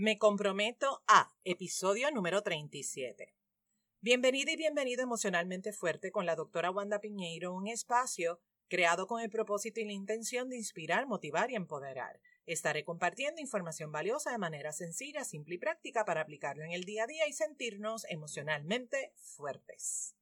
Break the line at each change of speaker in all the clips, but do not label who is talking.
Me comprometo a episodio número 37. Bienvenida y bienvenido emocionalmente fuerte con la doctora Wanda Piñeiro, un espacio creado con el propósito y la intención de inspirar, motivar y empoderar. Estaré compartiendo información valiosa de manera sencilla, simple y práctica para aplicarlo en el día a día y sentirnos emocionalmente fuertes.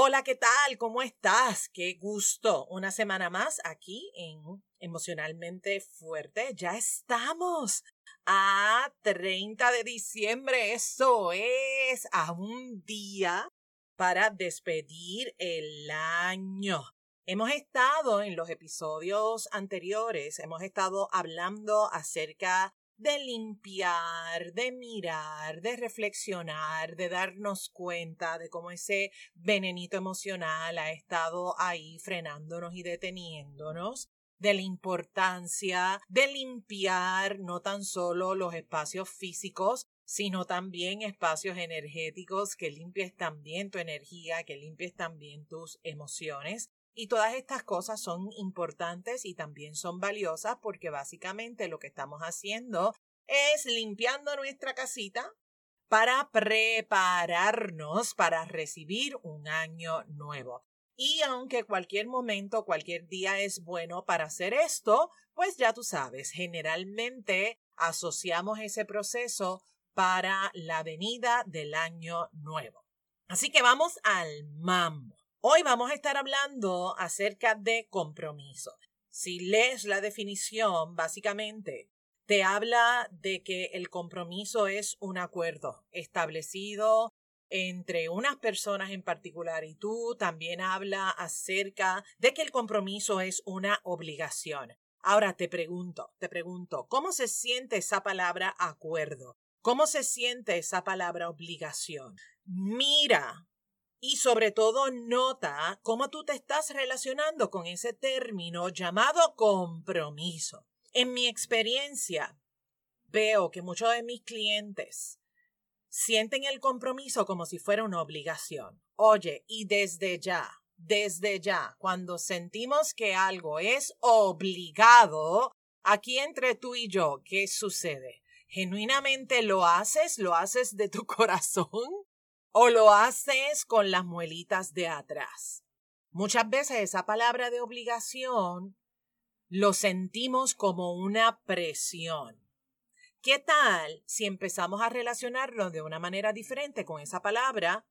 Hola, ¿qué tal? ¿Cómo estás? Qué gusto. Una semana más aquí en Emocionalmente Fuerte. Ya estamos a 30 de diciembre. Eso es a un día para despedir el año. Hemos estado en los episodios anteriores, hemos estado hablando acerca de limpiar, de mirar, de reflexionar, de darnos cuenta de cómo ese venenito emocional ha estado ahí frenándonos y deteniéndonos, de la importancia de limpiar no tan solo los espacios físicos, sino también espacios energéticos, que limpies también tu energía, que limpies también tus emociones. Y todas estas cosas son importantes y también son valiosas porque básicamente lo que estamos haciendo es limpiando nuestra casita para prepararnos para recibir un año nuevo. Y aunque cualquier momento, cualquier día es bueno para hacer esto, pues ya tú sabes, generalmente asociamos ese proceso para la venida del año nuevo. Así que vamos al mambo. Hoy vamos a estar hablando acerca de compromiso. Si lees la definición, básicamente te habla de que el compromiso es un acuerdo establecido entre unas personas en particular y tú también habla acerca de que el compromiso es una obligación. Ahora te pregunto, te pregunto, ¿cómo se siente esa palabra acuerdo? ¿Cómo se siente esa palabra obligación? Mira y sobre todo nota cómo tú te estás relacionando con ese término llamado compromiso. En mi experiencia, veo que muchos de mis clientes sienten el compromiso como si fuera una obligación. Oye, y desde ya, desde ya, cuando sentimos que algo es obligado, aquí entre tú y yo, ¿qué sucede? ¿Genuinamente lo haces? ¿Lo haces de tu corazón? O lo haces con las muelitas de atrás. Muchas veces esa palabra de obligación lo sentimos como una presión. ¿Qué tal si empezamos a relacionarlo de una manera diferente con esa palabra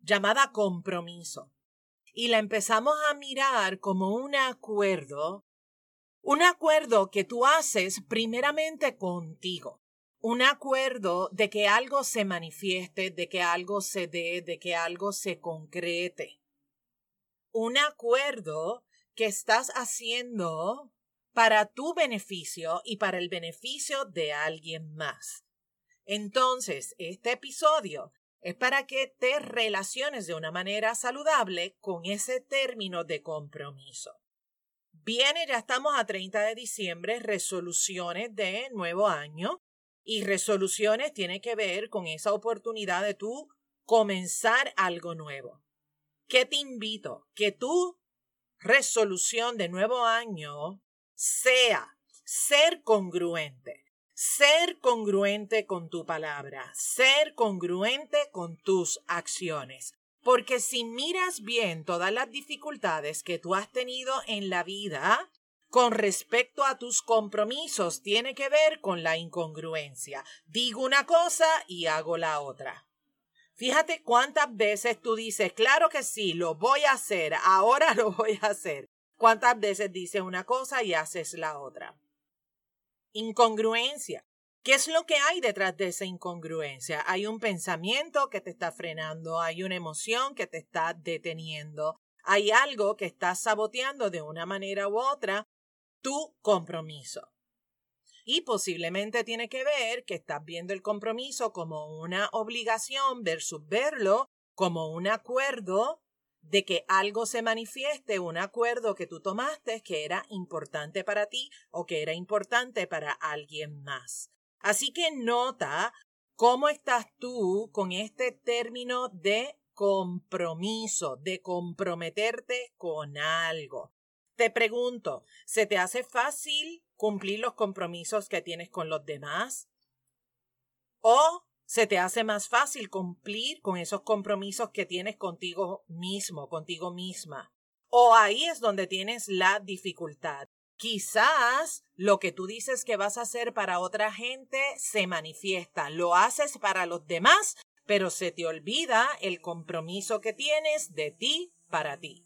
llamada compromiso? Y la empezamos a mirar como un acuerdo, un acuerdo que tú haces primeramente contigo un acuerdo de que algo se manifieste, de que algo se dé, de que algo se concrete. Un acuerdo que estás haciendo para tu beneficio y para el beneficio de alguien más. Entonces, este episodio es para que te relaciones de una manera saludable con ese término de compromiso. Viene, ya estamos a 30 de diciembre, resoluciones de nuevo año. Y resoluciones tiene que ver con esa oportunidad de tú comenzar algo nuevo. ¿Qué te invito? Que tu resolución de nuevo año sea ser congruente. Ser congruente con tu palabra, ser congruente con tus acciones. Porque si miras bien todas las dificultades que tú has tenido en la vida, con respecto a tus compromisos tiene que ver con la incongruencia. Digo una cosa y hago la otra. Fíjate cuántas veces tú dices, claro que sí, lo voy a hacer, ahora lo voy a hacer. ¿Cuántas veces dices una cosa y haces la otra? Incongruencia. ¿Qué es lo que hay detrás de esa incongruencia? Hay un pensamiento que te está frenando, hay una emoción que te está deteniendo, hay algo que está saboteando de una manera u otra tu compromiso. Y posiblemente tiene que ver que estás viendo el compromiso como una obligación versus verlo como un acuerdo de que algo se manifieste, un acuerdo que tú tomaste que era importante para ti o que era importante para alguien más. Así que nota cómo estás tú con este término de compromiso, de comprometerte con algo. Te pregunto, ¿se te hace fácil cumplir los compromisos que tienes con los demás? ¿O se te hace más fácil cumplir con esos compromisos que tienes contigo mismo, contigo misma? ¿O ahí es donde tienes la dificultad? Quizás lo que tú dices que vas a hacer para otra gente se manifiesta, lo haces para los demás, pero se te olvida el compromiso que tienes de ti para ti.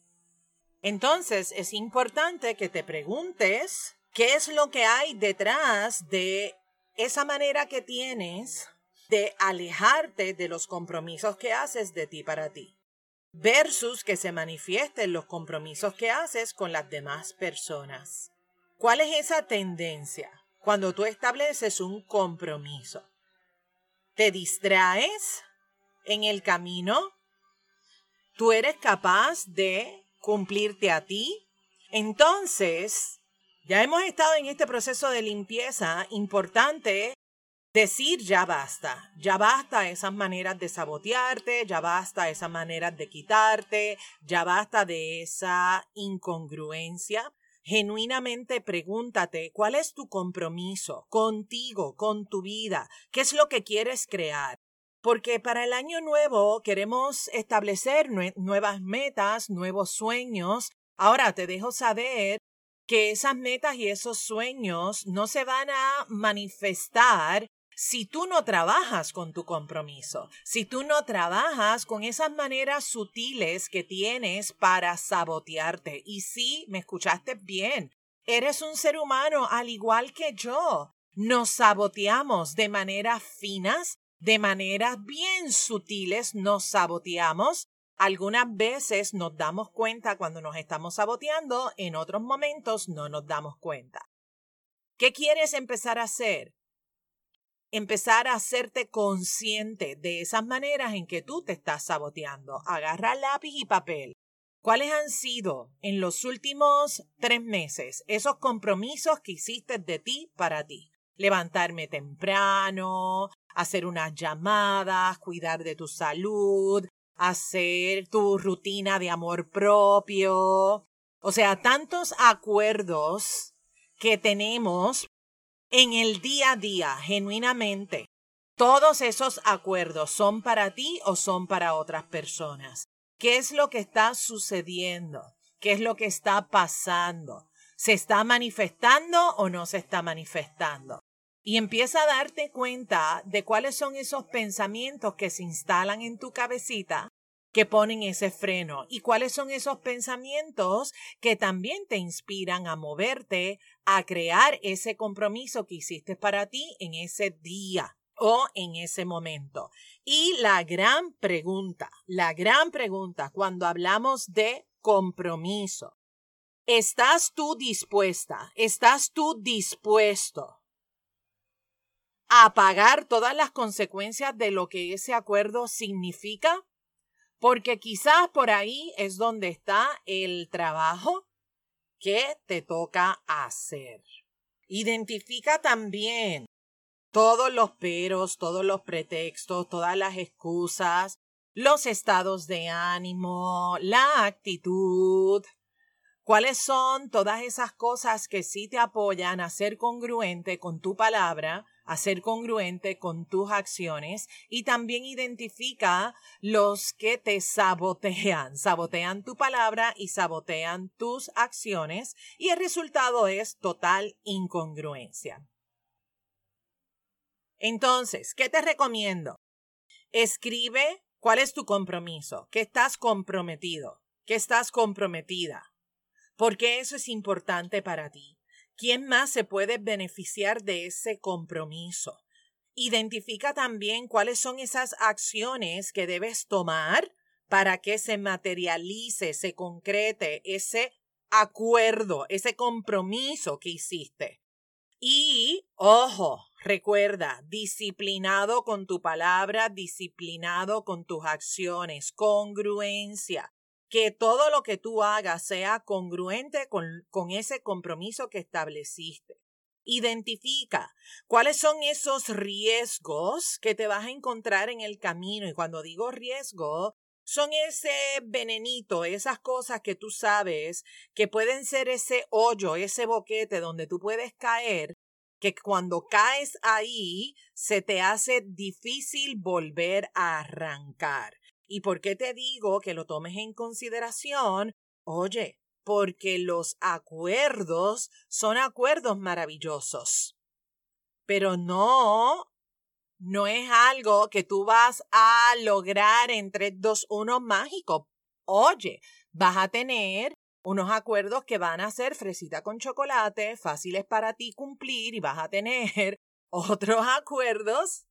Entonces es importante que te preguntes qué es lo que hay detrás de esa manera que tienes de alejarte de los compromisos que haces de ti para ti, versus que se manifiesten los compromisos que haces con las demás personas. ¿Cuál es esa tendencia cuando tú estableces un compromiso? ¿Te distraes en el camino? ¿Tú eres capaz de cumplirte a ti? Entonces, ya hemos estado en este proceso de limpieza importante decir ya basta, ya basta esas maneras de sabotearte, ya basta esas maneras de quitarte, ya basta de esa incongruencia, Genuinamente pregúntate cuál es tu compromiso contigo, con tu vida, qué es lo que quieres crear. Porque para el año nuevo queremos establecer nuevas metas, nuevos sueños. Ahora te dejo saber que esas metas y esos sueños no se van a manifestar si tú no trabajas con tu compromiso, si tú no trabajas con esas maneras sutiles que tienes para sabotearte. Y sí, me escuchaste bien, eres un ser humano al igual que yo. Nos saboteamos de maneras finas, de maneras bien sutiles, nos saboteamos. Algunas veces nos damos cuenta cuando nos estamos saboteando, en otros momentos no nos damos cuenta. ¿Qué quieres empezar a hacer? empezar a hacerte consciente de esas maneras en que tú te estás saboteando. Agarra lápiz y papel. ¿Cuáles han sido en los últimos tres meses esos compromisos que hiciste de ti para ti? Levantarme temprano, hacer unas llamadas, cuidar de tu salud, hacer tu rutina de amor propio. O sea, tantos acuerdos que tenemos en el día a día, genuinamente, todos esos acuerdos son para ti o son para otras personas. ¿Qué es lo que está sucediendo? ¿Qué es lo que está pasando? ¿Se está manifestando o no se está manifestando? Y empieza a darte cuenta de cuáles son esos pensamientos que se instalan en tu cabecita que ponen ese freno y cuáles son esos pensamientos que también te inspiran a moverte, a crear ese compromiso que hiciste para ti en ese día o en ese momento. Y la gran pregunta, la gran pregunta cuando hablamos de compromiso, ¿estás tú dispuesta? ¿Estás tú dispuesto a pagar todas las consecuencias de lo que ese acuerdo significa? Porque quizás por ahí es donde está el trabajo que te toca hacer. Identifica también todos los peros, todos los pretextos, todas las excusas, los estados de ánimo, la actitud, cuáles son todas esas cosas que sí te apoyan a ser congruente con tu palabra a ser congruente con tus acciones y también identifica los que te sabotean, sabotean tu palabra y sabotean tus acciones y el resultado es total incongruencia. Entonces, ¿qué te recomiendo? Escribe cuál es tu compromiso, qué estás comprometido, qué estás comprometida, porque eso es importante para ti. ¿Quién más se puede beneficiar de ese compromiso? Identifica también cuáles son esas acciones que debes tomar para que se materialice, se concrete ese acuerdo, ese compromiso que hiciste. Y, ojo, recuerda, disciplinado con tu palabra, disciplinado con tus acciones, congruencia que todo lo que tú hagas sea congruente con, ese compromiso que estableciste. Identifica cuáles son esos riesgos que te vas a encontrar en el camino. Y cuando digo riesgo, son ese venenito, esas cosas que tú sabes que pueden ser ese hoyo, ese boquete donde tú puedes caer, que cuando caes ahí se te hace difícil volver a arrancar. ¿Y por qué te digo que lo tomes en consideración? Oye, porque los acuerdos son acuerdos maravillosos. Pero no no es algo que tú vas a lograr en 3, 2, 1 mágico. Oye, vas a tener unos acuerdos que van a ser fresita con chocolate, fáciles para ti cumplir y vas a tener otros acuerdos.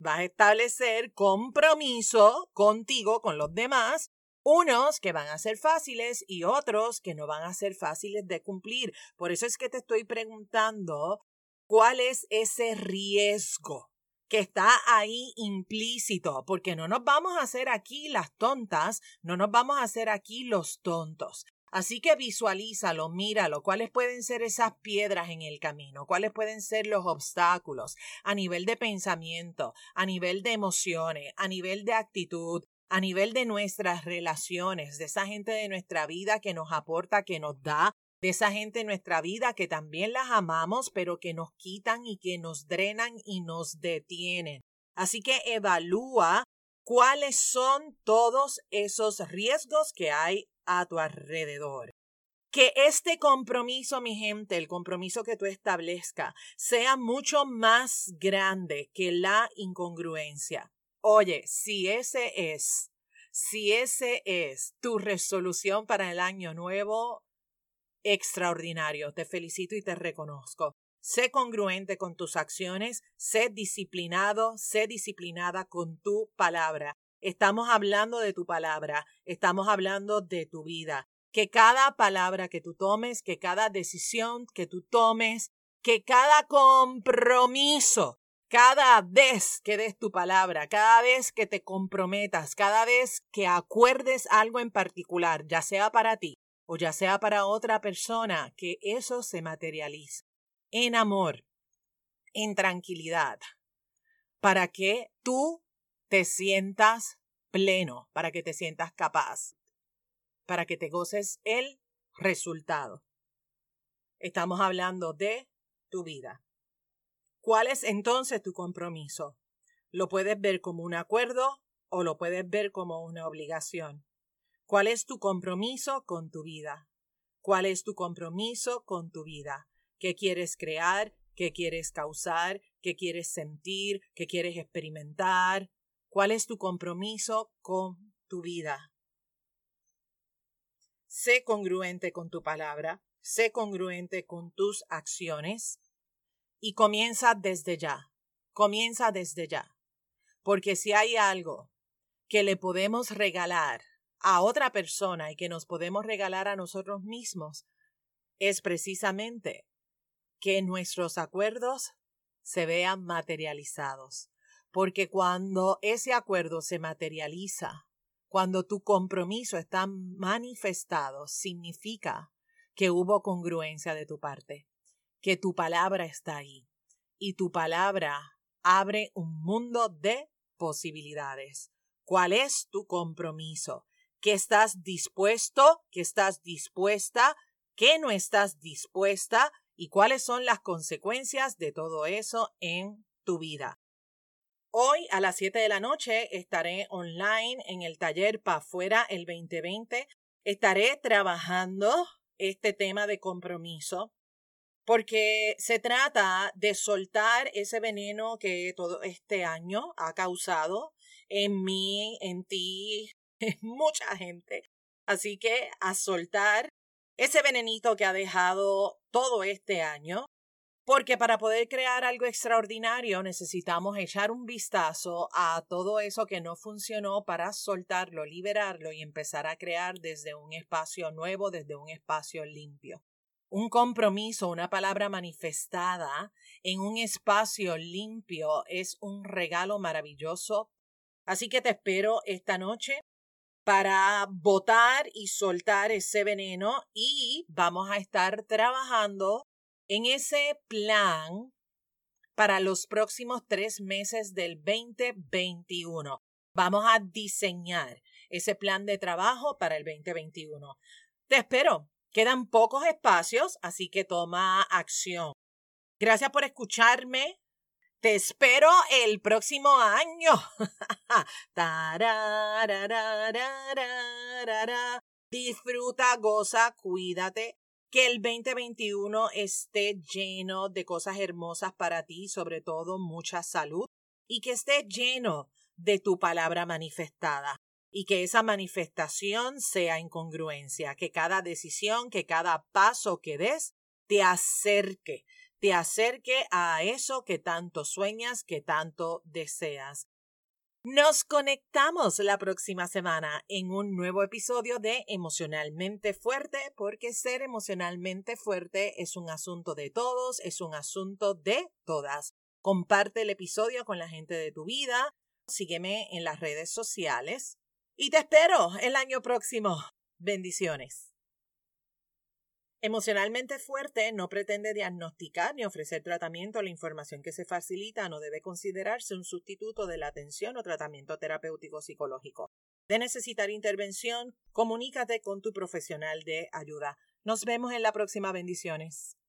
Vas a establecer compromiso contigo, con los demás, unos que van a ser fáciles y otros que no van a ser fáciles de cumplir. Por eso es que te estoy preguntando cuál es ese riesgo que está ahí implícito, porque no nos vamos a hacer aquí las tontas, no nos vamos a hacer aquí los tontos. Así que visualízalo, míralo, cuáles pueden ser esas piedras en el camino, cuáles pueden ser los obstáculos a nivel de pensamiento, a nivel de emociones, a nivel de actitud, a nivel de nuestras relaciones, de esa gente de nuestra vida que nos aporta, que nos da, de esa gente en nuestra vida que también las amamos, pero que nos quitan y que nos drenan y nos detienen. Así que evalúa cuáles son todos esos riesgos que hay a tu alrededor. Que este compromiso, mi gente, el compromiso que tú establezca, sea mucho más grande que la incongruencia. Oye, si ese es, si ese es tu resolución para el año nuevo, extraordinario. Te felicito y te reconozco. Sé congruente con tus acciones, sé disciplinado, sé disciplinada con tu palabra. Estamos hablando de tu palabra, estamos hablando de tu vida. Que cada palabra que tú tomes, que cada decisión que tú tomes, que cada compromiso, cada vez que des tu palabra, cada vez que te comprometas, cada vez que acuerdes algo en particular, ya sea para ti o ya sea para otra persona, que eso se materialice en amor, en tranquilidad, para que tú te sientas pleno, para que te sientas capaz, para que te goces el resultado. Estamos hablando de tu vida. ¿Cuál es entonces tu compromiso? Lo puedes ver como un acuerdo o lo puedes ver como una obligación. ¿Cuál es tu compromiso con tu vida? ¿Cuál es tu compromiso con tu vida? ¿Qué quieres crear? ¿Qué quieres causar? ¿Qué quieres sentir? ¿Qué quieres experimentar? ¿Cuál es tu compromiso con tu vida? Sé congruente con tu palabra, sé congruente con tus acciones y comienza desde ya, comienza desde ya. Porque si hay algo que le podemos regalar a otra persona y que nos podemos regalar a nosotros mismos es precisamente que nuestros acuerdos se vean materializados. Porque cuando ese acuerdo se materializa, cuando tu compromiso está manifestado, significa que hubo congruencia de tu parte, que tu palabra está ahí y tu palabra abre un mundo de posibilidades. ¿Cuál es tu compromiso? ¿Qué estás dispuesto, ¿Qué estás dispuesta, ¿Qué no estás dispuesta y cuáles son las consecuencias de todo eso en tu vida. Hoy a las 7 de la noche estaré online en el taller Pa' Fuera el 2020. Estaré trabajando este tema de compromiso porque se trata de soltar ese veneno que todo este año ha causado en mí, en ti, mucha gente. Así que a soltar ese venenito que ha dejado todo este año, porque para poder crear algo extraordinario necesitamos echar un vistazo a todo eso que no funcionó para soltarlo, liberarlo y empezar a crear desde un espacio nuevo, desde un espacio limpio. Un compromiso, una palabra manifestada en un espacio limpio es un regalo maravilloso. Así que te espero esta noche para botar y soltar ese veneno y vamos a estar trabajando en ese plan para los próximos tres meses del 2021. Vamos a diseñar ese plan de trabajo para el 2021. Te espero. Quedan pocos espacios, así que toma acción. Gracias por escucharme. Te espero el próximo año. Disfruta, goza, cuídate. Que el 2021 esté lleno de cosas hermosas para ti, sobre todo mucha salud, y que esté lleno de tu palabra manifestada y que esa manifestación sea en congruencia, que cada decisión, que cada paso que des te acerque, te acerque a eso que tanto sueñas, que tanto deseas. Nos conectamos la próxima semana en un nuevo episodio de Emocionalmente Fuerte, porque ser emocionalmente fuerte es un asunto de todos, es un asunto de todas. Comparte el episodio con la gente de tu vida, sígueme en las redes sociales y te espero el año próximo. Bendiciones. Emocionalmente fuerte no pretende diagnosticar ni ofrecer tratamiento. La información que se facilita no debe considerarse un sustituto de la atención o tratamiento terapéutico psicológico. De necesitar intervención, comunícate con tu profesional de ayuda. Nos vemos en la próxima. Bendiciones.